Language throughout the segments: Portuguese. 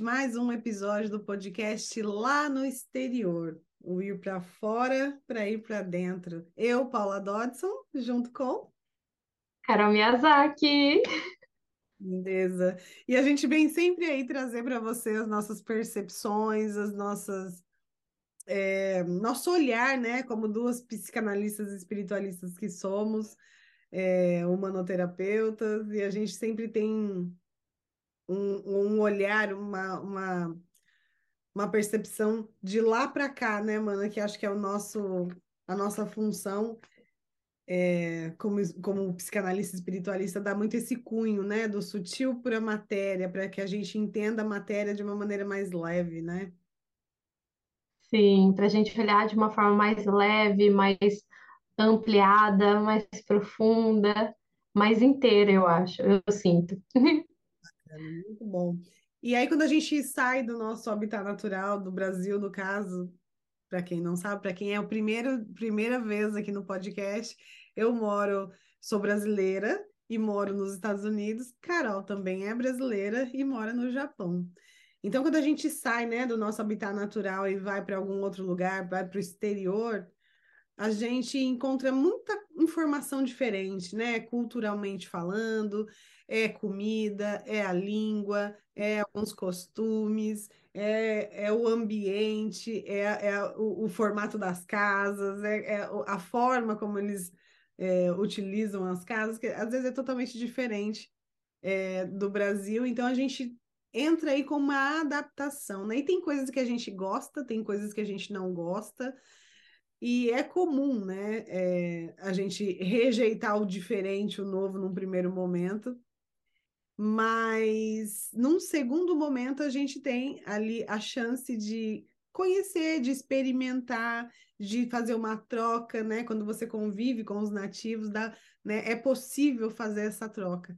mais um episódio do podcast lá no exterior. O ir para fora para ir para dentro. Eu, Paula Dodson, junto com Carol Miyazaki. Beleza. E a gente vem sempre aí trazer para você as nossas percepções, as nossas é, nosso olhar, né, como duas psicanalistas espiritualistas que somos, é, humanoterapeutas, e a gente sempre tem um, um olhar, uma, uma, uma percepção de lá para cá, né, mano? Que acho que é o nosso, a nossa função é, como, como psicanalista espiritualista, dá muito esse cunho, né, do sutil para a matéria, para que a gente entenda a matéria de uma maneira mais leve, né? Sim, para a gente olhar de uma forma mais leve, mais ampliada, mais profunda, mais inteira, eu acho, eu sinto. Muito bom. E aí, quando a gente sai do nosso habitat natural, do Brasil, no caso, para quem não sabe, para quem é a primeira, primeira vez aqui no podcast, eu moro, sou brasileira e moro nos Estados Unidos. Carol também é brasileira e mora no Japão. Então, quando a gente sai, né, do nosso habitat natural e vai para algum outro lugar, vai para o exterior, a gente encontra muita informação diferente, né? Culturalmente falando, é comida, é a língua, é alguns costumes, é, é o ambiente, é, é o, o formato das casas, é, é, a forma como eles é, utilizam as casas, que às vezes é totalmente diferente é, do Brasil. Então a gente entra aí com uma adaptação, né? E tem coisas que a gente gosta, tem coisas que a gente não gosta. E é comum, né, é, a gente rejeitar o diferente, o novo, num primeiro momento, mas num segundo momento a gente tem ali a chance de conhecer, de experimentar, de fazer uma troca, né? Quando você convive com os nativos, dá, né? É possível fazer essa troca.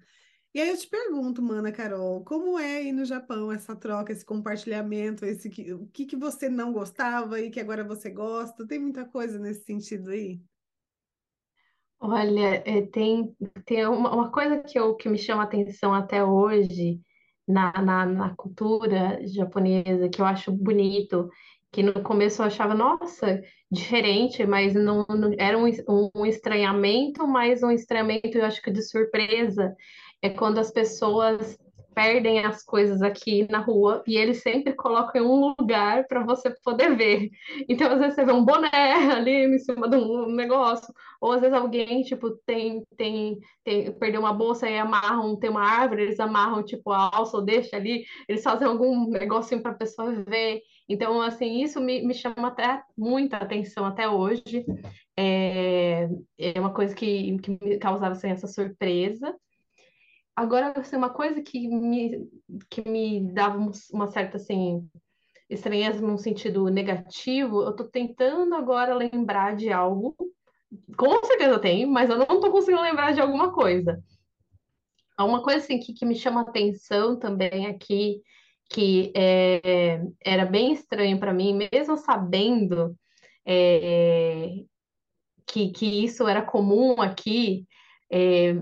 E aí eu te pergunto, mana Carol, como é aí no Japão essa troca, esse compartilhamento, esse que, o que, que você não gostava e que agora você gosta? Tem muita coisa nesse sentido aí? Olha, é, tem, tem uma, uma coisa que, eu, que me chama atenção até hoje na, na, na cultura japonesa, que eu acho bonito, que no começo eu achava, nossa, diferente, mas não, não era um, um estranhamento, mas um estranhamento, eu acho que de surpresa, é quando as pessoas perdem as coisas aqui na rua e eles sempre colocam em um lugar para você poder ver. Então, às vezes você vê um boné ali em cima de um negócio, ou às vezes alguém, tipo, tem, tem, tem perdeu uma bolsa e amarram, tem uma árvore, eles amarram, tipo, a alça ou deixa ali, eles fazem algum negocinho para a pessoa ver. Então, assim, isso me, me chama até muita atenção até hoje. É, é uma coisa que, que me causava assim, essa surpresa. Agora, assim, uma coisa que me, que me dava uma certa, assim, estranheza num sentido negativo, eu tô tentando agora lembrar de algo. Com certeza tem, mas eu não tô conseguindo lembrar de alguma coisa. Uma coisa, assim, que, que me chama atenção também aqui, que é, era bem estranho para mim, mesmo sabendo é, que, que isso era comum aqui, é,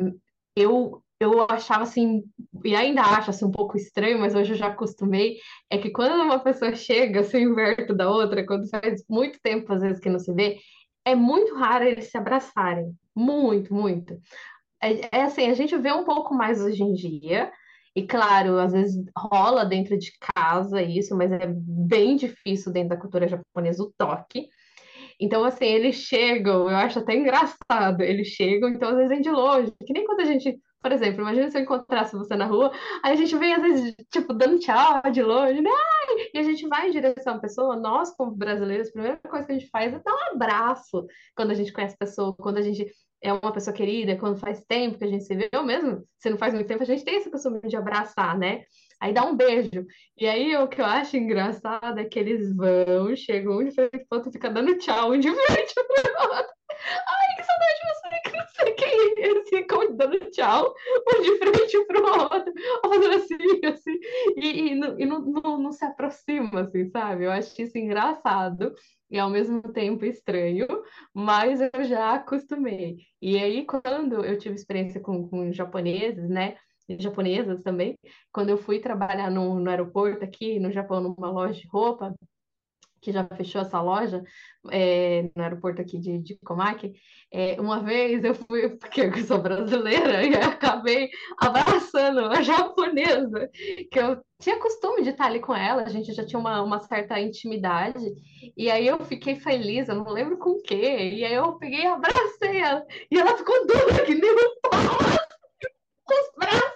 eu eu achava assim, e ainda acho assim um pouco estranho, mas hoje eu já acostumei, é que quando uma pessoa chega, se inverto da outra, quando faz muito tempo às vezes que não se vê, é muito raro eles se abraçarem. Muito, muito. É, é assim, a gente vê um pouco mais hoje em dia, e claro, às vezes rola dentro de casa isso, mas é bem difícil dentro da cultura japonesa o toque. Então, assim, eles chegam, eu acho até engraçado, eles chegam, então às vezes vem de longe, que nem quando a gente por exemplo, imagina se eu encontrasse você na rua, aí a gente vem, às vezes, tipo, dando tchau de longe, né? E a gente vai em direção à pessoa, nós, como brasileiros, a primeira coisa que a gente faz é dar um abraço quando a gente conhece a pessoa, quando a gente é uma pessoa querida, quando faz tempo que a gente se vê, ou mesmo se não faz muito tempo, a gente tem esse costume de abraçar, né? Aí dá um beijo. E aí o que eu acho engraçado é que eles vão, chegam um de frente outro, fica dando tchau um de frente pro outro. Ai, que saudade de você, que não sei quem. Eles ficam dando tchau, um de frente pro outro, fazendo assim, assim, e, e, não, e não, não, não se aproxima, assim, sabe? Eu acho isso engraçado e ao mesmo tempo estranho, mas eu já acostumei. E aí, quando eu tive experiência com, com japoneses, né? japonesas também. Quando eu fui trabalhar no, no aeroporto aqui no Japão, numa loja de roupa, que já fechou essa loja é, no aeroporto aqui de, de Comac, é, uma vez eu fui, porque eu sou brasileira, e acabei abraçando uma japonesa, que eu tinha costume de estar ali com ela, a gente já tinha uma, uma certa intimidade, e aí eu fiquei feliz, eu não lembro com o quê, e aí eu peguei e abracei ela, e ela ficou dura que nem um pau, com os braços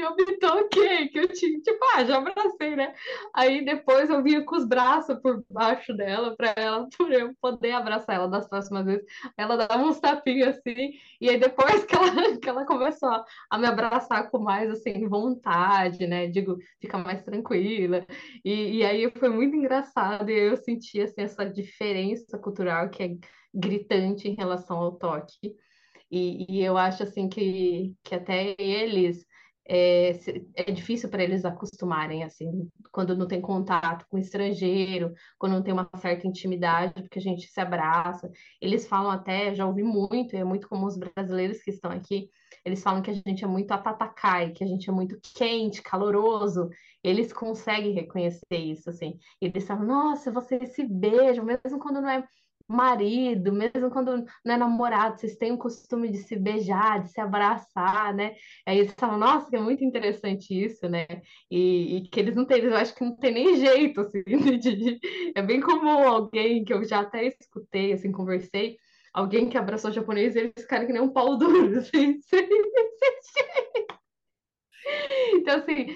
eu me toquei, que eu tinha, tipo, ah, já abracei, né? Aí depois eu vinha com os braços por baixo dela, para ela, eu poder abraçar ela das próximas vezes. Ela dava uns tapinhos assim, e aí depois que ela, que ela começou a me abraçar com mais, assim, vontade, né? Digo, fica mais tranquila. E, e aí foi muito engraçado, e eu senti, assim, essa diferença cultural que é gritante em relação ao toque. E, e, eu acho assim que, que até eles é, é difícil para eles acostumarem, assim, quando não tem contato com estrangeiro, quando não tem uma certa intimidade, porque a gente se abraça. Eles falam até, já ouvi muito, é muito comum os brasileiros que estão aqui, eles falam que a gente é muito atatakai, que a gente é muito quente, caloroso. Eles conseguem reconhecer isso, assim. Eles falam, nossa, vocês se beijam, mesmo quando não é marido, mesmo quando não é namorado, vocês têm o costume de se beijar, de se abraçar, né? Aí eles falam, nossa, que é muito interessante isso, né? E, e que eles não têm, eu acho que não tem nem jeito, assim, de, é bem como alguém que eu já até escutei, assim, conversei, alguém que abraçou japonês, eles ficaram que nem um pau duro, assim, sem, sem Então, assim,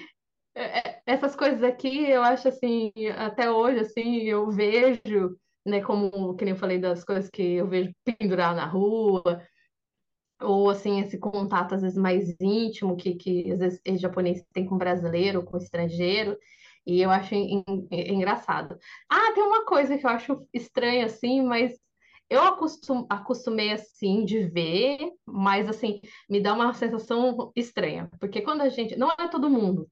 é, é, essas coisas aqui, eu acho, assim, até hoje, assim, eu vejo né? Como, que nem eu falei das coisas que eu vejo pendurar na rua, ou assim, esse contato às vezes mais íntimo que, que às vezes o japonês tem com brasileiro, com estrangeiro, e eu acho en, en, engraçado. Ah, tem uma coisa que eu acho estranha, assim, mas eu acostum, acostumei, assim, de ver, mas, assim, me dá uma sensação estranha, porque quando a gente... Não é todo mundo,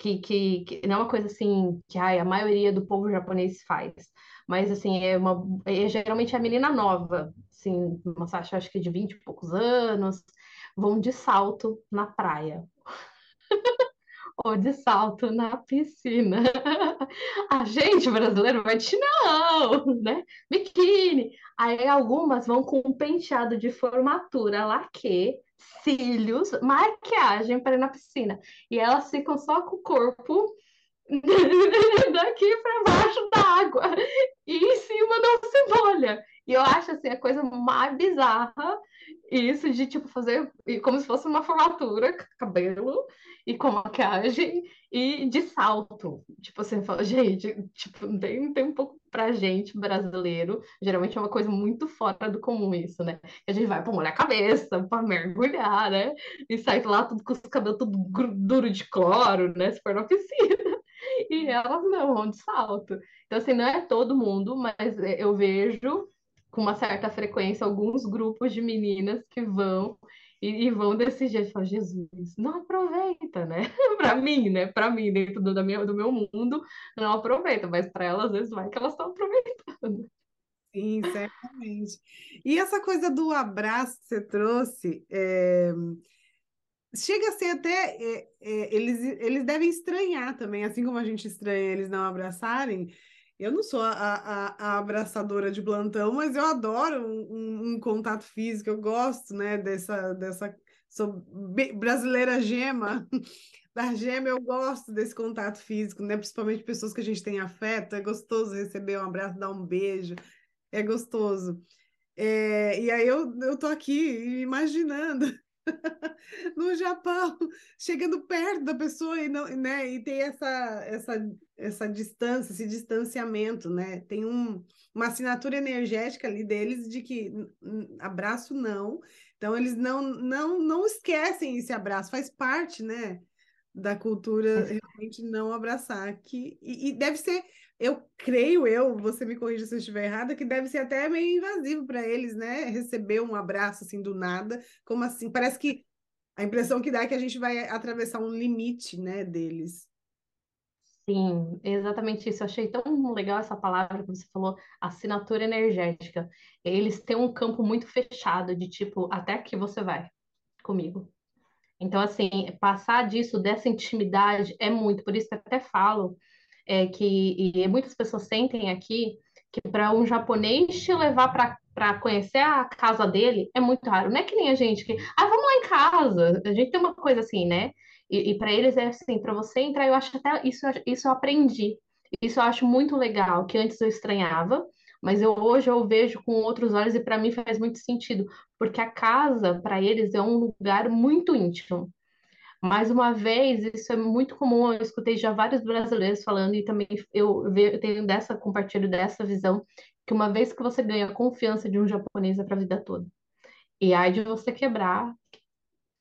que, que, que, não é uma coisa assim que ai, a maioria do povo japonês faz. Mas assim, é uma é, geralmente é a menina nova, assim, uma acho que de 20 e poucos anos, vão de salto na praia. ou de salto na piscina. A gente brasileiro vai de chinelão, né? Biquíni. Aí algumas vão com um penteado de formatura, laque, cílios, maquiagem para ir na piscina. E elas ficam só com o corpo daqui para baixo da água. E em cima não se molha. E eu acho assim a coisa mais bizarra isso de tipo fazer como se fosse uma formatura, cabelo e com maquiagem e de salto. Tipo assim, fala, gente, tipo, tem, tem um pouco pra gente brasileiro, geralmente é uma coisa muito fora do comum isso, né? A gente vai pra molhar a cabeça, pra mergulhar, né? E sai lá tudo com os cabelos tudo duro de cloro, né? Se for na piscina. E elas não, vão de salto. Então, assim, não é todo mundo, mas eu vejo com uma certa frequência alguns grupos de meninas que vão e, e vão desse jeito. Falo, Jesus, não aproveita, né? para mim, né? Para mim, dentro do, da minha, do meu mundo, não aproveita, mas para elas, às vezes, vai que elas estão aproveitando. Sim, certamente. E essa coisa do abraço que você trouxe, é... chega a ser até. É, é, eles, eles devem estranhar também, assim como a gente estranha eles não abraçarem. Eu não sou a, a, a, abraçadora de plantão, mas eu adoro um, um, um, contato físico, eu gosto, né, dessa, dessa sou brasileira gema, da gema eu gosto desse contato físico, né, principalmente pessoas que a gente tem afeto, é gostoso receber um abraço, dar um beijo, é gostoso. É, e aí eu, eu tô aqui imaginando no Japão, chegando perto da pessoa e não, né, e tem essa essa essa distância, esse distanciamento, né? Tem um, uma assinatura energética ali deles de que abraço não. Então eles não não não esquecem esse abraço, faz parte, né, da cultura realmente não abraçar que e, e deve ser eu creio eu, você me corrija se eu estiver errada, que deve ser até meio invasivo para eles, né? Receber um abraço assim do nada, como assim? Parece que a impressão que dá é que a gente vai atravessar um limite, né, deles. Sim, exatamente isso. Eu achei tão legal essa palavra que você falou, assinatura energética. Eles têm um campo muito fechado de tipo, até que você vai comigo. Então, assim, passar disso, dessa intimidade, é muito. Por isso que eu até falo é, que e muitas pessoas sentem aqui que para um japonês te levar para conhecer a casa dele é muito raro. Não é que nem a gente que, ah, vamos lá em casa. A gente tem uma coisa assim, né? E, e para eles é assim, para você entrar, eu acho até isso, isso eu aprendi. Isso eu acho muito legal, que antes eu estranhava, mas eu hoje eu vejo com outros olhos e para mim faz muito sentido, porque a casa para eles é um lugar muito íntimo. Mais uma vez, isso é muito comum, eu escutei já vários brasileiros falando, e também eu, eu tenho dessa, compartilho dessa visão, que uma vez que você ganha a confiança de um japonês é para a vida toda. E aí de você quebrar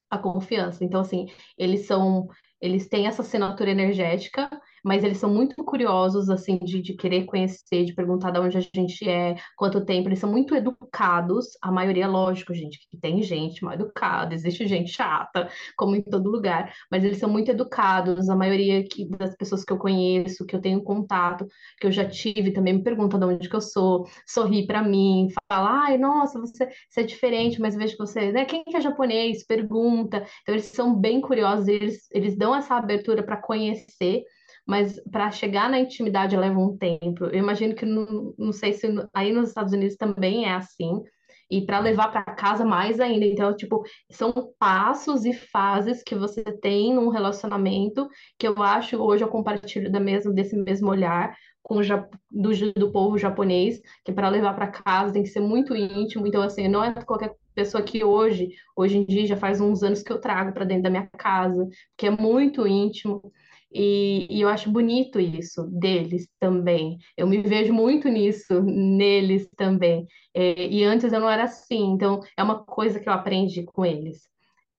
a confiança. Então, assim, eles são, eles têm essa assinatura energética, mas eles são muito curiosos, assim, de, de querer conhecer, de perguntar de onde a gente é, quanto tempo. Eles são muito educados, a maioria, lógico, gente, que tem gente mal educada, existe gente chata, como em todo lugar, mas eles são muito educados. A maioria que, das pessoas que eu conheço, que eu tenho contato, que eu já tive, também me pergunta de onde que eu sou, sorri para mim, fala, ai, nossa, você, você é diferente, mas vejo que você, né, quem que é japonês? Pergunta. Então, eles são bem curiosos, eles, eles dão essa abertura para conhecer mas para chegar na intimidade leva um tempo. Eu imagino que não, não sei se aí nos Estados Unidos também é assim. E para levar para casa mais ainda. Então, tipo, são passos e fases que você tem num relacionamento que eu acho, hoje eu compartilho da mesma, desse mesmo olhar com o, do, do povo japonês, que para levar para casa tem que ser muito íntimo. Então, assim, não é qualquer pessoa que hoje, hoje em dia, já faz uns anos que eu trago para dentro da minha casa, que é muito íntimo. E, e, eu acho bonito isso deles também. Eu me vejo muito nisso, neles também. É, e antes eu não era assim, então é uma coisa que eu aprendi com eles.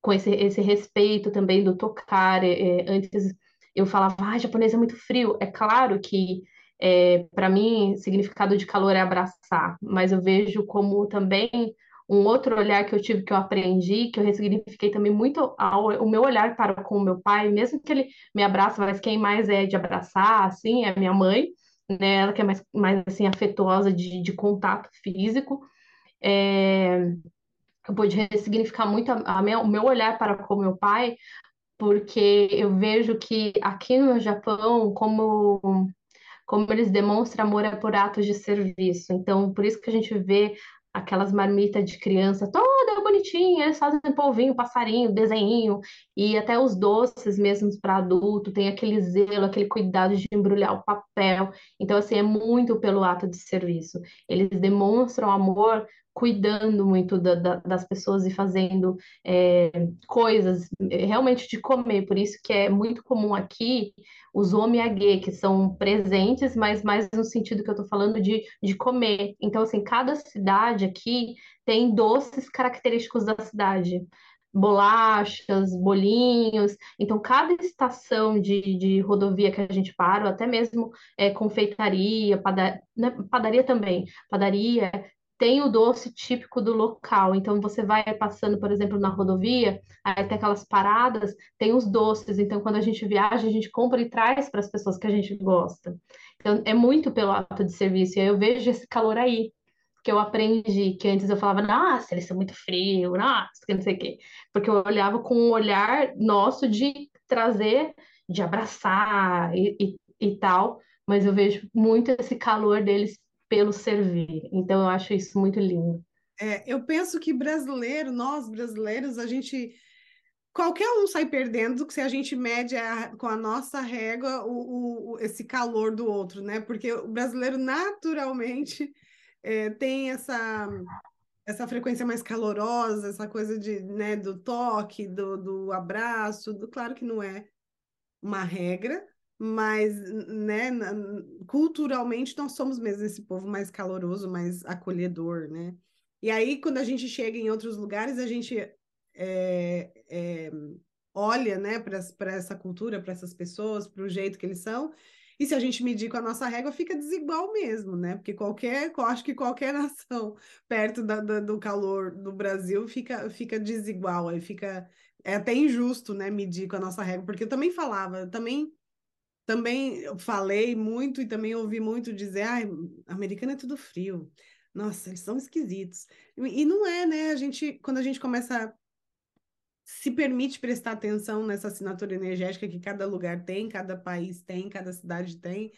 Com esse, esse respeito também do tocar. É, é antes eu falava, ah, japonês é muito frio. É claro que é, para mim, significado de calor é abraçar, mas eu vejo como também um outro olhar que eu tive, que eu aprendi, que eu ressignifiquei também muito ao, o meu olhar para com o meu pai, mesmo que ele me abraça, mas quem mais é de abraçar, assim, é minha mãe, né? Ela que é mais, mais assim, afetuosa de, de contato físico. É, eu pude ressignificar muito a, a minha, o meu olhar para com o meu pai, porque eu vejo que aqui no Japão, como como eles demonstram amor é por atos de serviço. Então, por isso que a gente vê aquelas marmitas de criança toda bonitinha, eles fazem polvinho, passarinho, desenho, e até os doces mesmos para adulto, tem aquele zelo, aquele cuidado de embrulhar o papel. Então, assim, é muito pelo ato de serviço. Eles demonstram amor cuidando muito da, da, das pessoas e fazendo é, coisas é, realmente de comer. Por isso que é muito comum aqui os omiyage, que são presentes, mas mais no sentido que eu estou falando de, de comer. Então, assim, cada cidade aqui tem doces característicos da cidade. Bolachas, bolinhos. Então, cada estação de, de rodovia que a gente para, ou até mesmo é, confeitaria, padaria, né, padaria também, padaria, tem o doce típico do local. Então, você vai passando, por exemplo, na rodovia, aí tem aquelas paradas, tem os doces. Então, quando a gente viaja, a gente compra e traz para as pessoas que a gente gosta. Então, é muito pelo ato de serviço. E aí eu vejo esse calor aí, que eu aprendi, que antes eu falava, nossa, eles são muito frios, nossa, que não sei o quê. Porque eu olhava com um olhar nosso de trazer, de abraçar e, e, e tal. Mas eu vejo muito esse calor deles pelo servir. Então, eu acho isso muito lindo. É, eu penso que brasileiro, nós brasileiros, a gente. Qualquer um sai perdendo se a gente mede a, com a nossa régua o, o, esse calor do outro, né? Porque o brasileiro naturalmente é, tem essa, essa frequência mais calorosa, essa coisa de, né, do toque, do, do abraço. Do, claro que não é uma regra, mas né, culturalmente nós somos mesmo esse povo mais caloroso, mais acolhedor, né? E aí, quando a gente chega em outros lugares, a gente é, é, olha né, para essa cultura, para essas pessoas, para o jeito que eles são, e se a gente medir com a nossa régua, fica desigual mesmo, né? Porque qualquer, acho que qualquer nação perto da, da, do calor do Brasil fica, fica desigual, aí fica. É até injusto, né, medir com a nossa régua, porque eu também falava, eu também também falei muito e também ouvi muito dizer, ah, americano é tudo frio. Nossa, eles são esquisitos. E não é, né? A gente, quando a gente começa se permite prestar atenção nessa assinatura energética que cada lugar tem, cada país tem, cada cidade tem,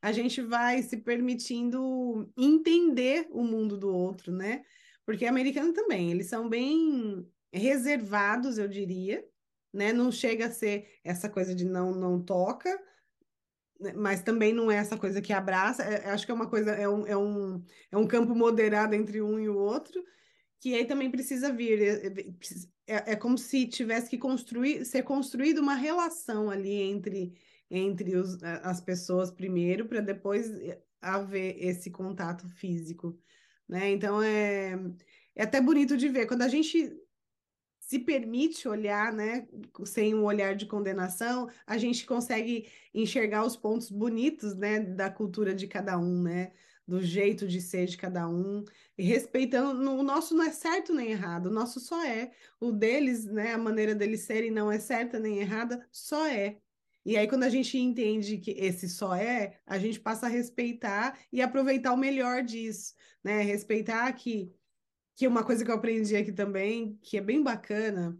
a gente vai se permitindo entender o mundo do outro, né? Porque americano também, eles são bem reservados, eu diria, né? Não chega a ser essa coisa de não não toca? Mas também não é essa coisa que abraça. É, acho que é uma coisa, é um, é, um, é um campo moderado entre um e o outro, que aí também precisa vir. É, é, é como se tivesse que construir, ser construída uma relação ali entre, entre os, as pessoas primeiro, para depois eh, haver esse contato físico. Né? Então é, é até bonito de ver. Quando a gente se permite olhar, né, sem um olhar de condenação, a gente consegue enxergar os pontos bonitos, né, da cultura de cada um, né, do jeito de ser de cada um, e respeitando, o nosso não é certo nem errado, o nosso só é, o deles, né, a maneira deles serem não é certa nem errada, só é. E aí, quando a gente entende que esse só é, a gente passa a respeitar e aproveitar o melhor disso, né? Respeitar que que uma coisa que eu aprendi aqui também, que é bem bacana,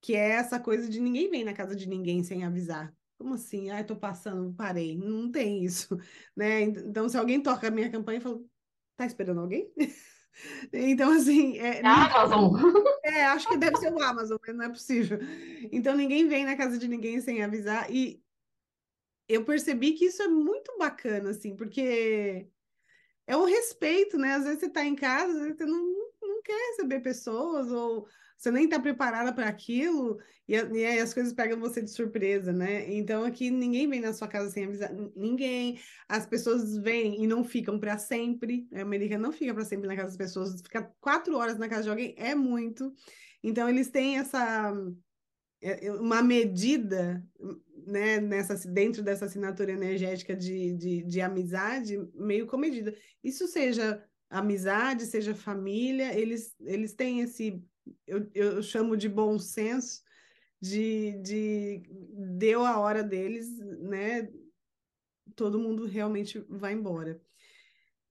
que é essa coisa de ninguém vem na casa de ninguém sem avisar. Como assim? Ai, tô passando, parei. Não tem isso, né? Então, se alguém toca a minha campanha, eu falo, tá esperando alguém? Então, assim. É, é Amazon. É, acho que deve ser o Amazon, mas não é possível. Então, ninguém vem na casa de ninguém sem avisar. E eu percebi que isso é muito bacana, assim, porque é um respeito, né? Às vezes você tá em casa, às vezes você não, não quer receber pessoas, ou você nem está preparada para aquilo, e, e aí as coisas pegam você de surpresa, né? Então aqui ninguém vem na sua casa sem avisar ninguém, as pessoas vêm e não ficam para sempre. A América não fica para sempre na casa das pessoas, ficar quatro horas na casa de alguém é muito. Então eles têm essa é, é, uma medida né, nessa, dentro dessa assinatura energética de, de, de amizade, meio comedida. Isso seja amizade, seja família, eles, eles têm esse, eu, eu chamo de bom senso, de, de deu a hora deles, né? Todo mundo realmente vai embora.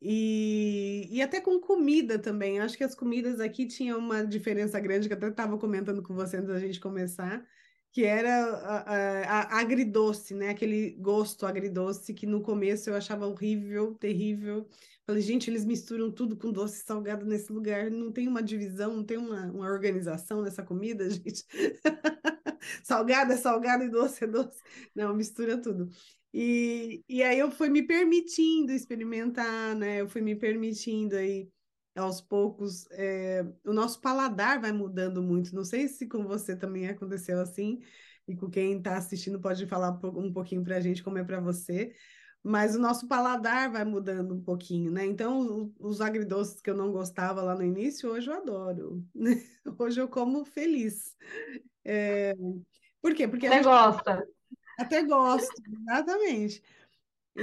E, e até com comida também. Acho que as comidas aqui tinham uma diferença grande, que eu até estava comentando com você antes da gente começar, que era a, a, a, agridoce, né? Aquele gosto agridoce que no começo eu achava horrível, terrível. Falei, gente, eles misturam tudo com doce salgado nesse lugar. Não tem uma divisão, não tem uma, uma organização nessa comida, gente. salgado é salgado e doce é doce. Não, mistura tudo. E, e aí eu fui me permitindo experimentar, né? Eu fui me permitindo aí aos poucos, é, o nosso paladar vai mudando muito. Não sei se com você também aconteceu assim, e com quem está assistindo pode falar um pouquinho para a gente como é para você, mas o nosso paladar vai mudando um pouquinho, né? Então, os agridoces que eu não gostava lá no início, hoje eu adoro. Hoje eu como feliz. É... Por quê? Porque gente... gosta. Até gosto, exatamente. E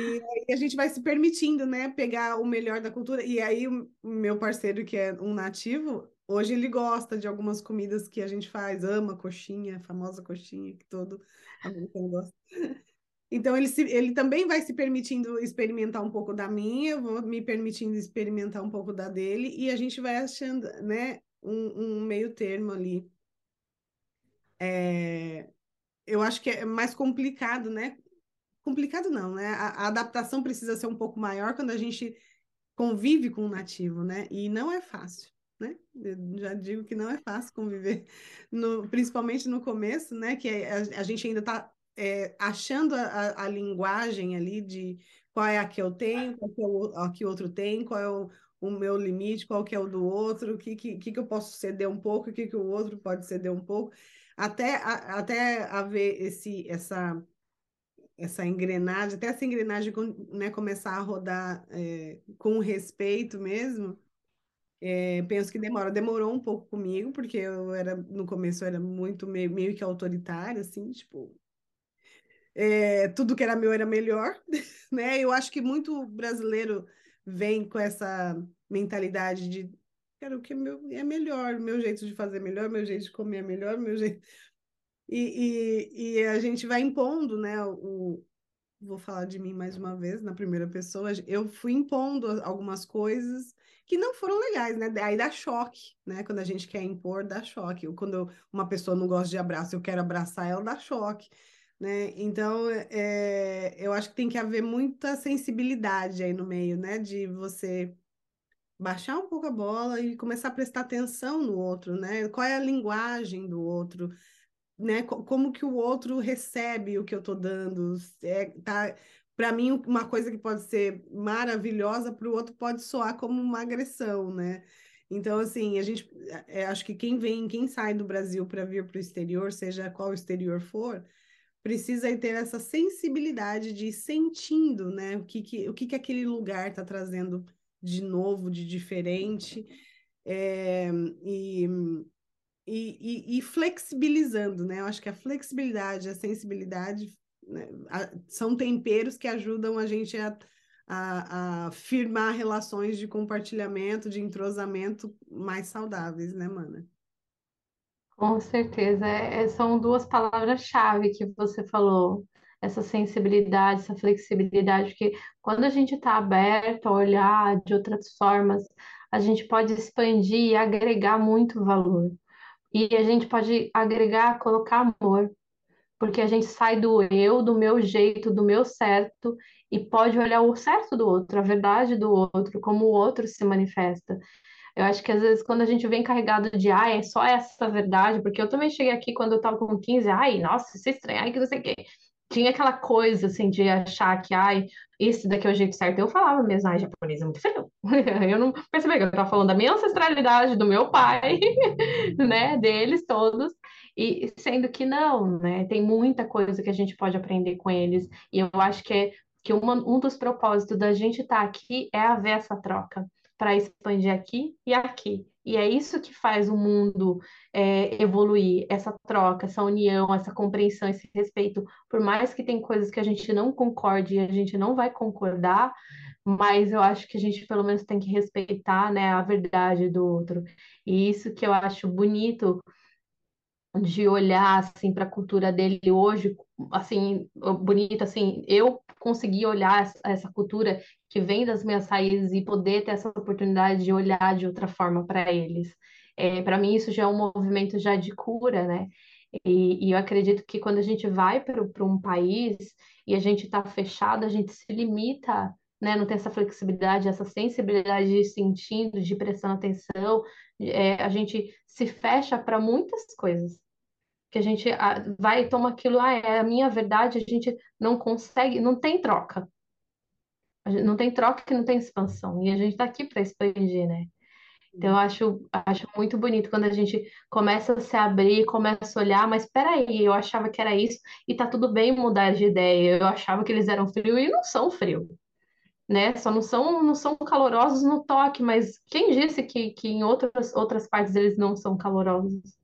aí a gente vai se permitindo, né, pegar o melhor da cultura. E aí o meu parceiro, que é um nativo, hoje ele gosta de algumas comidas que a gente faz, ama coxinha, famosa coxinha que todo americano gosta. Então, ele, se, ele também vai se permitindo experimentar um pouco da minha, eu vou me permitindo experimentar um pouco da dele, e a gente vai achando, né, um, um meio termo ali. É, eu acho que é mais complicado, né? Complicado não, né? A, a adaptação precisa ser um pouco maior quando a gente convive com o nativo, né? E não é fácil, né? Eu já digo que não é fácil conviver, no, principalmente no começo, né? Que a, a gente ainda está é, achando a, a, linguagem ali de qual é a que eu tenho, qual é a que o outro tem, qual é o, o meu limite, qual que é o do outro, o que, que, que eu posso ceder um pouco, o que, que o outro pode ceder um pouco, até, a, até haver esse, essa, essa engrenagem, até essa engrenagem né, começar a rodar é, com respeito mesmo, é, penso que demora. Demorou um pouco comigo, porque eu era, no começo, eu era muito meio, meio que autoritária, assim, tipo, é, tudo que era meu era melhor, né? Eu acho que muito brasileiro vem com essa mentalidade de cara, o que é, meu, é melhor, meu jeito de fazer melhor, meu jeito de comer é melhor, meu jeito. E, e, e a gente vai impondo, né, o, vou falar de mim mais uma vez, na primeira pessoa, eu fui impondo algumas coisas que não foram legais, né? Aí dá choque, né? Quando a gente quer impor, dá choque. Ou quando uma pessoa não gosta de abraço, eu quero abraçar ela, dá choque, né? Então, é, eu acho que tem que haver muita sensibilidade aí no meio, né? De você baixar um pouco a bola e começar a prestar atenção no outro, né? Qual é a linguagem do outro? Né, como que o outro recebe o que eu estou dando. É, tá, para mim, uma coisa que pode ser maravilhosa, para o outro pode soar como uma agressão, né? Então, assim, a gente é, acho que quem vem, quem sai do Brasil para vir para o exterior, seja qual exterior for, precisa ter essa sensibilidade de ir sentindo, né? O que, que, o que, que aquele lugar está trazendo de novo, de diferente. É, e e, e, e, flexibilizando, né? Eu acho que a flexibilidade, a sensibilidade né? a, são temperos que ajudam a gente a, a, a, firmar relações de compartilhamento, de entrosamento mais saudáveis, né, Mana? Com certeza. É, é são duas palavras-chave que você falou. Essa sensibilidade, essa flexibilidade, que quando a gente está aberto a olhar de outras formas, a gente pode expandir e agregar muito valor. E a gente pode agregar, colocar amor, porque a gente sai do eu, do meu jeito, do meu certo, e pode olhar o certo do outro, a verdade do outro, como o outro se manifesta. Eu acho que às vezes quando a gente vem carregado de ai, é só essa verdade, porque eu também cheguei aqui quando eu tava com 15, ai, nossa, isso é estranho, ai, que não sei o quê tinha aquela coisa, assim, de achar que, ai, esse daqui é o jeito certo. Eu falava mesmo, ai, japonês é muito feio. Eu não percebi que eu estava falando da minha ancestralidade, do meu pai, né, deles todos, e sendo que não, né, tem muita coisa que a gente pode aprender com eles, e eu acho que, é, que uma, um dos propósitos da gente estar tá aqui é haver essa troca, para expandir aqui e aqui. E é isso que faz o mundo é, evoluir, essa troca, essa união, essa compreensão, esse respeito. Por mais que tem coisas que a gente não concorde e a gente não vai concordar, mas eu acho que a gente pelo menos tem que respeitar, né, a verdade do outro. E isso que eu acho bonito de olhar assim para a cultura dele hoje, assim, bonito assim, eu consegui olhar essa cultura que vem das minhas raízes e poder ter essa oportunidade de olhar de outra forma para eles. É, para mim isso já é um movimento já de cura, né? E, e eu acredito que quando a gente vai para um país e a gente está fechado, a gente se limita né, não tem essa flexibilidade, essa sensibilidade de sentindo, de prestando atenção, é, a gente se fecha para muitas coisas que a gente vai e toma aquilo, ah, é a minha verdade, a gente não consegue, não tem troca. não tem troca que não tem expansão. E a gente está aqui para expandir, né? Então, eu acho, acho muito bonito quando a gente começa a se abrir, começa a olhar, mas espera aí, eu achava que era isso, e tá tudo bem mudar de ideia. Eu achava que eles eram frio e não são frio, né? Só não são, não são calorosos no toque, mas quem disse que, que em outras, outras partes eles não são calorosos?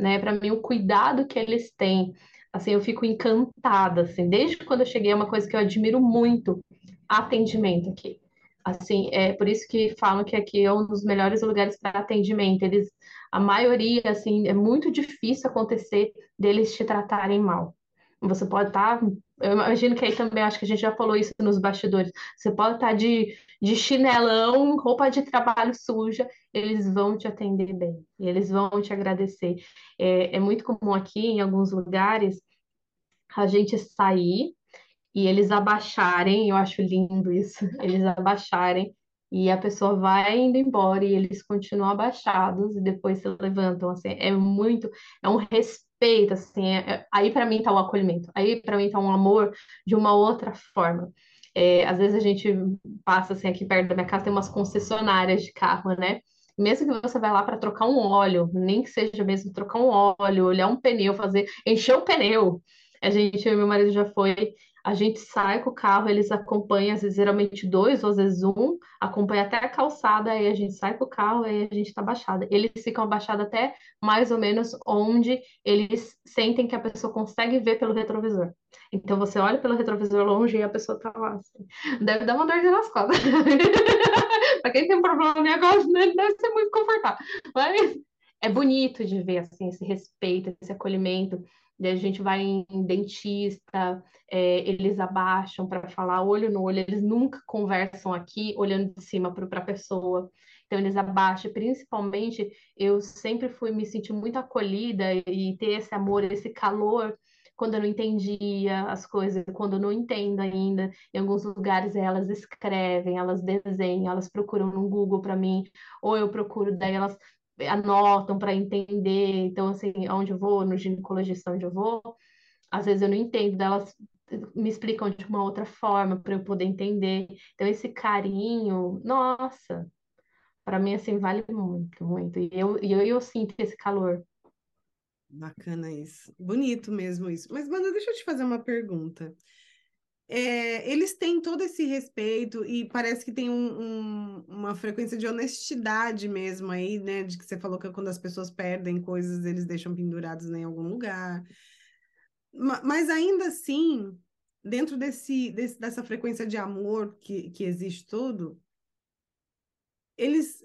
Né? Para mim, o cuidado que eles têm, assim, eu fico encantada, assim, desde quando eu cheguei, é uma coisa que eu admiro muito, atendimento aqui. Assim, é por isso que falam que aqui é um dos melhores lugares para atendimento. Eles, a maioria, assim, é muito difícil acontecer deles te tratarem mal. Você pode estar, tá, eu imagino que aí também, acho que a gente já falou isso nos bastidores. Você pode estar tá de de chinelão, roupa de trabalho suja, eles vão te atender bem, eles vão te agradecer. É, é muito comum aqui, em alguns lugares, a gente sair e eles abaixarem, eu acho lindo isso, eles abaixarem e a pessoa vai indo embora e eles continuam abaixados e depois se levantam, assim, é muito, é um respeito, assim, é, é, aí para mim tá o acolhimento, aí para mim tá um amor de uma outra forma. É, às vezes a gente passa assim aqui perto da minha casa, tem umas concessionárias de carro, né? Mesmo que você vai lá para trocar um óleo, nem que seja mesmo trocar um óleo, olhar um pneu, fazer, encher o pneu. A gente, meu marido já foi a gente sai com o carro, eles acompanham, às vezes, geralmente dois, ou às vezes um, acompanha até a calçada, aí a gente sai com o carro, aí a gente está abaixada. Eles ficam abaixados até mais ou menos onde eles sentem que a pessoa consegue ver pelo retrovisor. Então você olha pelo retrovisor longe e a pessoa está lá. Assim. Deve dar uma dorzinha nas costas. para quem tem problema no negócio, né, deve ser muito confortável. Mas é bonito de ver assim esse respeito, esse acolhimento E a gente vai em dentista, é, eles abaixam para falar olho no olho, eles nunca conversam aqui olhando de cima para a pessoa. Então eles abaixam, principalmente eu sempre fui me sentir muito acolhida e ter esse amor, esse calor quando eu não entendia as coisas, quando eu não entendo ainda. Em alguns lugares elas escrevem, elas desenham, elas procuram no Google para mim, ou eu procuro, daí elas anotam para entender. Então, assim, onde eu vou, no ginecologista onde eu vou, às vezes eu não entendo, elas me explicam de uma outra forma para eu poder entender. Então, esse carinho, nossa, para mim, assim, vale muito, muito. E eu, eu, eu sinto esse calor. Bacana isso. Bonito mesmo isso. Mas, mano, deixa eu te fazer uma pergunta. É, eles têm todo esse respeito e parece que tem um, um, uma frequência de honestidade mesmo aí, né? De que você falou que quando as pessoas perdem coisas, eles deixam pendurados em algum lugar. Mas ainda assim, dentro desse, desse, dessa frequência de amor que, que existe tudo, eles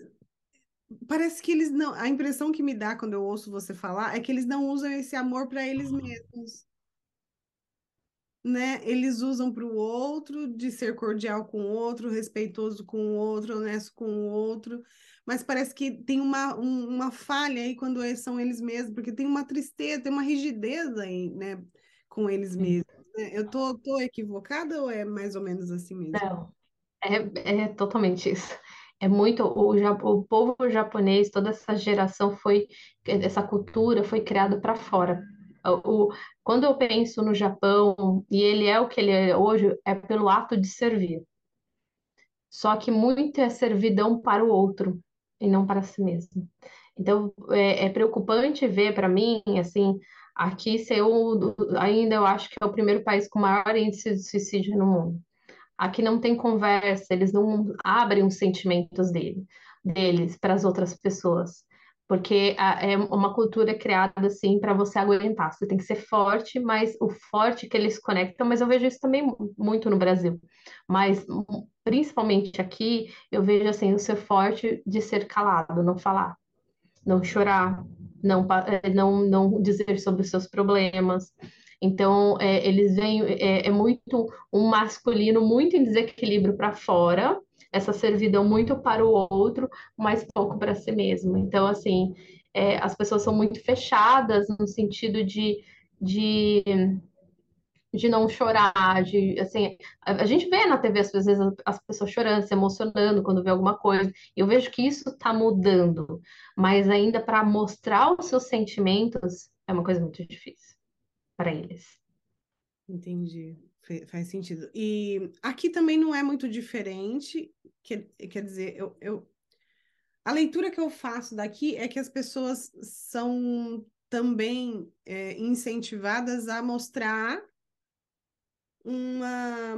parece que eles não. A impressão que me dá quando eu ouço você falar é que eles não usam esse amor para eles mesmos né? Eles usam para o outro, de ser cordial com o outro, respeitoso com o outro, honesto com o outro, mas parece que tem uma, um, uma falha aí quando são eles mesmos, porque tem uma tristeza, tem uma rigidez aí, né, com eles mesmos. Né? Eu tô, tô equivocada ou é mais ou menos assim mesmo? Não, é, é totalmente isso. É muito o, o povo japonês, toda essa geração foi, essa cultura foi criada para fora o, quando eu penso no Japão, e ele é o que ele é hoje, é pelo ato de servir. Só que muito é servidão para o outro e não para si mesmo. Então, é, é preocupante ver para mim, assim, aqui ser o, ainda eu acho que é o primeiro país com maior índice de suicídio no mundo. Aqui não tem conversa, eles não abrem os sentimentos dele, deles para as outras pessoas porque é uma cultura criada assim para você aguentar. Você tem que ser forte, mas o forte que eles conectam, mas eu vejo isso também muito no Brasil. Mas principalmente aqui, eu vejo assim o ser forte de ser calado, não falar, não chorar, não eh, não não dizer sobre os seus problemas. Então, é, eles vêm, é, é muito um masculino muito em desequilíbrio para fora, essa servidão muito para o outro, mas pouco para si mesmo. Então, assim, é, as pessoas são muito fechadas no sentido de, de, de não chorar, de, assim, a, a gente vê na TV às vezes as pessoas chorando, se emocionando quando vê alguma coisa. Eu vejo que isso está mudando, mas ainda para mostrar os seus sentimentos é uma coisa muito difícil para eles. Entendi. Faz sentido. E aqui também não é muito diferente, quer, quer dizer, eu, eu, a leitura que eu faço daqui é que as pessoas são também é, incentivadas a mostrar uma,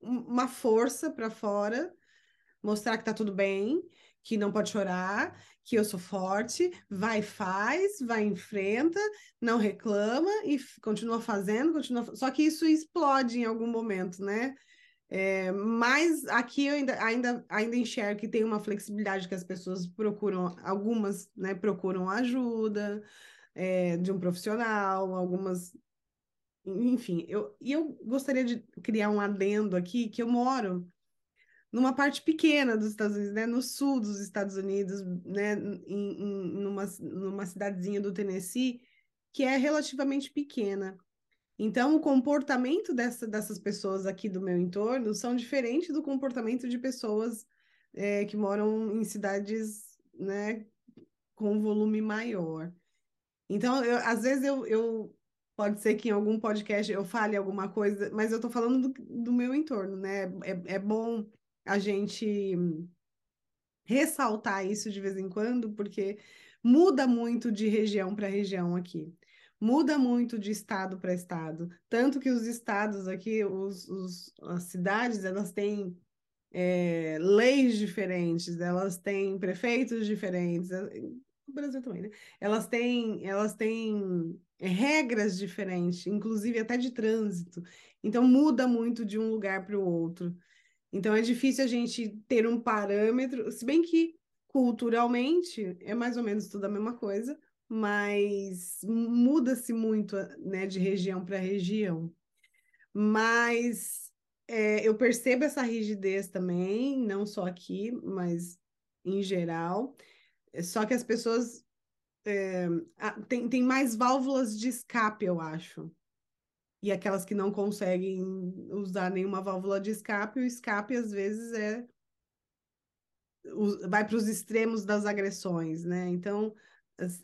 uma força para fora, mostrar que tá tudo bem, que não pode chorar, que eu sou forte, vai faz, vai enfrenta, não reclama e continua fazendo, continua. Só que isso explode em algum momento, né? É, mas aqui eu ainda, ainda, ainda enxergo que tem uma flexibilidade que as pessoas procuram, algumas né, procuram ajuda é, de um profissional, algumas. Enfim, eu, e eu gostaria de criar um adendo aqui, que eu moro numa parte pequena dos Estados Unidos, né, no sul dos Estados Unidos, né, em, em, numa, numa cidadezinha do Tennessee, que é relativamente pequena. Então, o comportamento dessa, dessas pessoas aqui do meu entorno são diferentes do comportamento de pessoas é, que moram em cidades, né, com volume maior. Então, eu, às vezes eu, eu pode ser que em algum podcast eu fale alguma coisa, mas eu estou falando do, do, meu entorno, né? É, é bom a gente ressaltar isso de vez em quando, porque muda muito de região para região aqui. Muda muito de estado para estado. Tanto que os estados aqui, os, os, as cidades, elas têm é, leis diferentes, elas têm prefeitos diferentes. No Brasil também, né? Elas têm, elas têm regras diferentes, inclusive até de trânsito. Então muda muito de um lugar para o outro. Então é difícil a gente ter um parâmetro, se bem que culturalmente é mais ou menos tudo a mesma coisa, mas muda-se muito, né, de região para região. Mas é, eu percebo essa rigidez também, não só aqui, mas em geral. Só que as pessoas é, tem, tem mais válvulas de escape, eu acho. E aquelas que não conseguem usar nenhuma válvula de escape, o escape às vezes é vai para os extremos das agressões, né? Então,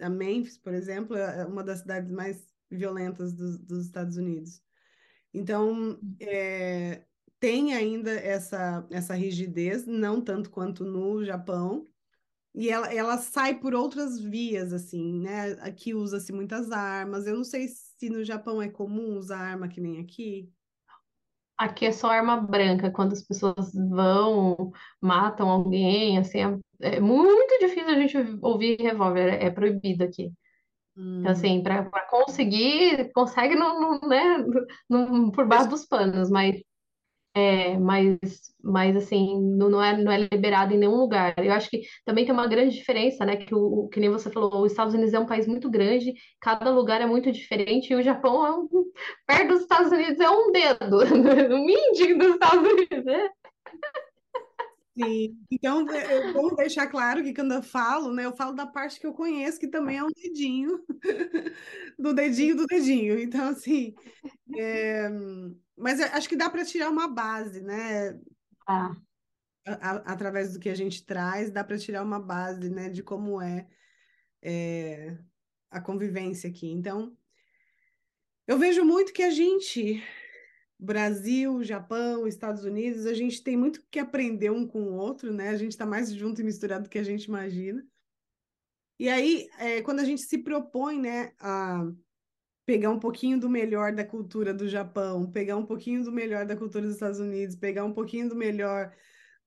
a Memphis, por exemplo, é uma das cidades mais violentas dos, dos Estados Unidos. Então, é, tem ainda essa, essa rigidez, não tanto quanto no Japão, e ela, ela sai por outras vias, assim, né? Aqui usa-se muitas armas. Eu não sei se no Japão é comum usar arma que nem aqui. Aqui é só arma branca, quando as pessoas vão, matam alguém, assim, é, é muito difícil a gente ouvir revólver, é, é proibido aqui. Então, Hum, assim, para conseguir, consegue no, no, né, no, por baixo dos panos, mas é, mas, mas assim, não, não é, não é liberado em nenhum lugar. Eu acho que também tem uma grande diferença, né? Que, o, que nem você falou, os Estados Unidos é um país muito grande, cada lugar é muito diferente, e o Japão é um, perto dos Estados Unidos é um dedo, um mindinho dos Estados Unidos, né? sim. Então, é, é bom deixar claro que quando eu falo, né, eu falo da parte que eu conheço, que também é um dedinho, do dedinho do dedinho. Então, assim, é, mas acho que dá para tirar uma base, né? Ah. A, a, através do que a gente traz, dá para tirar uma base, né, de como é, é a convivência aqui. Então, eu vejo muito que a gente, Brasil, Japão, Estados Unidos, a gente tem muito que aprender um com o outro, né? A gente está mais junto e misturado do que a gente imagina. E aí, é, quando a gente se propõe, né, a pegar um pouquinho do melhor da cultura do Japão, pegar um pouquinho do melhor da cultura dos Estados Unidos, pegar um pouquinho do melhor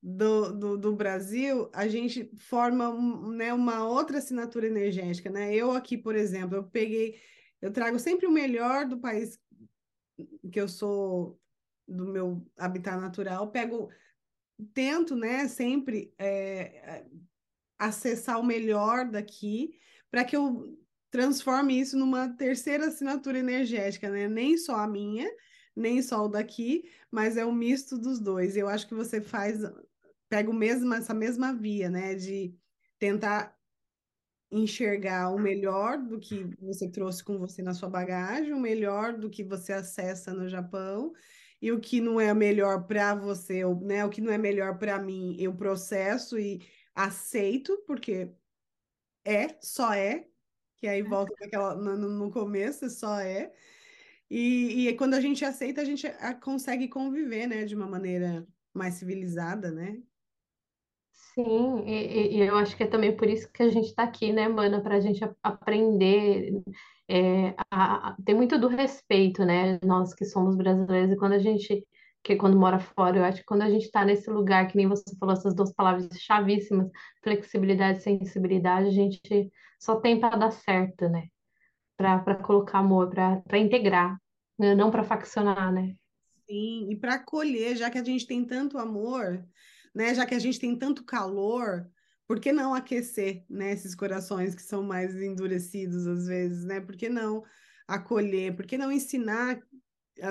do, do, do Brasil, a gente forma né, uma outra assinatura energética, né? Eu aqui, por exemplo, eu peguei, eu trago sempre o melhor do país que eu sou, do meu habitat natural, pego, tento, né, sempre é, acessar o melhor daqui, para que eu transforme isso numa terceira assinatura energética, né? Nem só a minha, nem só o daqui, mas é um misto dos dois. Eu acho que você faz, pega o mesmo, essa mesma via, né? De tentar enxergar o melhor do que você trouxe com você na sua bagagem, o melhor do que você acessa no Japão e o que não é melhor para você, né? O que não é melhor para mim, eu processo e aceito, porque é, só é, que aí volta naquela, no, no começo, só é. E, e quando a gente aceita, a gente consegue conviver, né, de uma maneira mais civilizada, né? Sim, e, e eu acho que é também por isso que a gente está aqui, né, mana, para a gente aprender. É, a, a, tem muito do respeito, né? Nós que somos brasileiros, e quando a gente, que quando mora fora, eu acho que quando a gente está nesse lugar, que nem você falou, essas duas palavras chavíssimas, flexibilidade e sensibilidade, a gente só tem para dar certo, né? Para colocar amor, para integrar, né? não para faccionar, né? Sim, e para acolher, já que a gente tem tanto amor, né? Já que a gente tem tanto calor, por que não aquecer, né, esses corações que são mais endurecidos às vezes, né? Por que não acolher? Por que não ensinar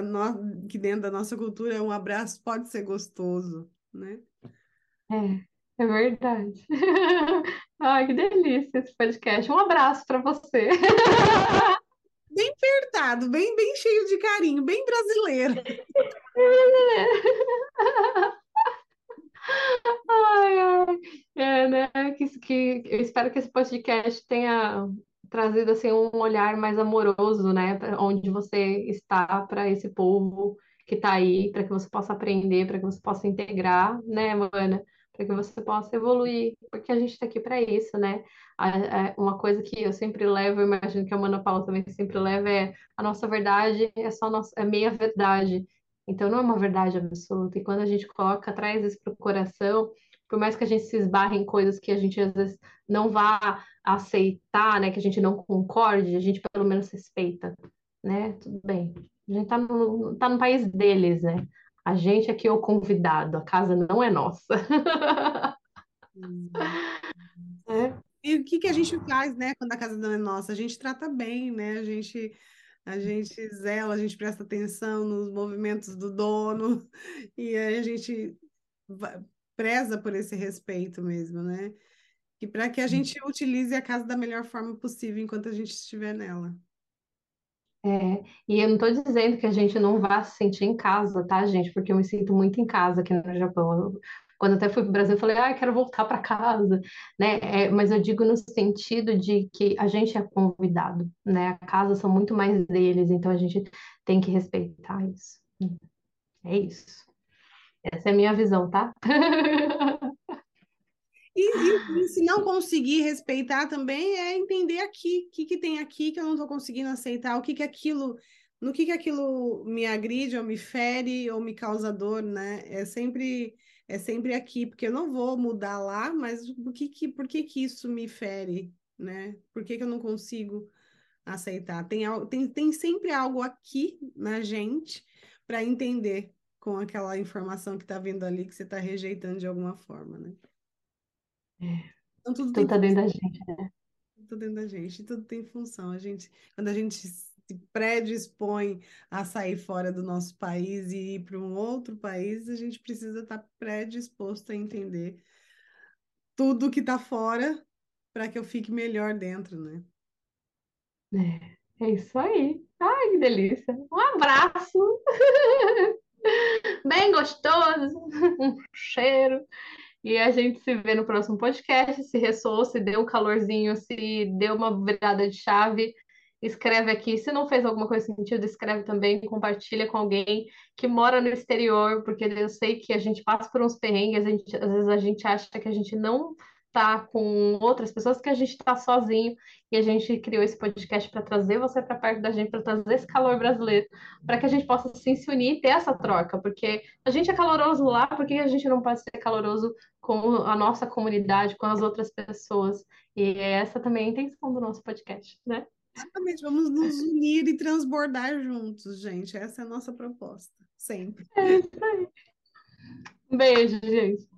no... que dentro da nossa cultura um abraço pode ser gostoso, né? É, é verdade. Ai, que delícia esse podcast. Um abraço para você. Bem apertado, bem, bem cheio de carinho, bem brasileiro. Ai, ai. É, né? Que, que, eu espero que esse podcast tenha trazido assim um olhar mais amoroso, né, onde você está para esse povo que está aí, para que você possa aprender, para que você possa integrar, né, Mana, para que você possa evoluir, porque a gente está aqui para isso, né? A, uma coisa que eu sempre levo, eu imagino que a Mana Paula também sempre leva é a nossa verdade é só nossa, é meia verdade. Então não é uma verdade absoluta. E quando a gente coloca, traz isso para o coração, por mais que a gente se esbarre em coisas que a gente às vezes não vá aceitar, né, que a gente não concorde, a gente pelo menos respeita, né? Tudo bem. A gente tá no, tá no país deles, né? A gente aqui é o convidado, a casa não é nossa. É. e o que, que a gente faz, né, quando a casa não é nossa? A gente trata bem, né? A gente, a gente zela, a gente presta atenção nos movimentos do dono e a gente preza por esse respeito mesmo, né? E para que a gente utilize a casa da melhor forma possível enquanto a gente estiver nela. É, e eu não estou dizendo que a gente não vá se sentir em casa, tá, gente? Porque eu me sinto muito em casa aqui no Japão. Eu, quando até fui para o Brasil, eu falei, ah, quero voltar para casa, né? É, mas eu digo no sentido de que a gente é convidado, né? A casa são muito mais deles, então a gente tem que respeitar isso. É isso. Essa é a minha visão, tá? E, e, e, se não conseguir respeitar também é entender aqui, o que, que tem aqui que eu não estou conseguindo aceitar, o que que aquilo, no que que aquilo me agride ou me fere ou me causa dor, né? É sempre é sempre aqui, porque eu não vou mudar lá, mas por que que, por que, que isso me fere, né? Por que, que eu não consigo aceitar? Tem, tem, tem sempre algo aqui na gente para entender com aquela informação que está vindo ali que você está rejeitando de alguma forma, né? É. Então, tudo, tudo tá dentro da gente, né? Tudo dentro da gente, tudo tem função. A gente, quando a gente se predispõe a sair fora do nosso país e ir para um outro país, a gente precisa estar tá predisposto a entender tudo que está fora para que eu fique melhor dentro, né? É, é isso aí. Ai, que delícia. Um abraço. Bem gostoso. Um cheiro. E a gente se vê no próximo podcast. Se ressoou, se deu um calorzinho, se deu uma virada de chave, escreve aqui. Se não fez alguma coisa sentido, escreve também, compartilha com alguém que mora no exterior, porque eu sei que a gente passa por uns perrengues, gente, às vezes a gente acha que a gente não tá com outras pessoas, que a gente está sozinho e a gente criou esse podcast para trazer você para perto da gente, para trazer esse calor brasileiro, para que a gente possa assim, se unir e ter essa troca, porque a gente é caloroso lá, porque a gente não pode ser caloroso com a nossa comunidade, com as outras pessoas. E essa também é a intenção do nosso podcast, né? Exatamente, vamos nos unir e transbordar juntos, gente. Essa é a nossa proposta, sempre. É isso aí. Um beijo, gente.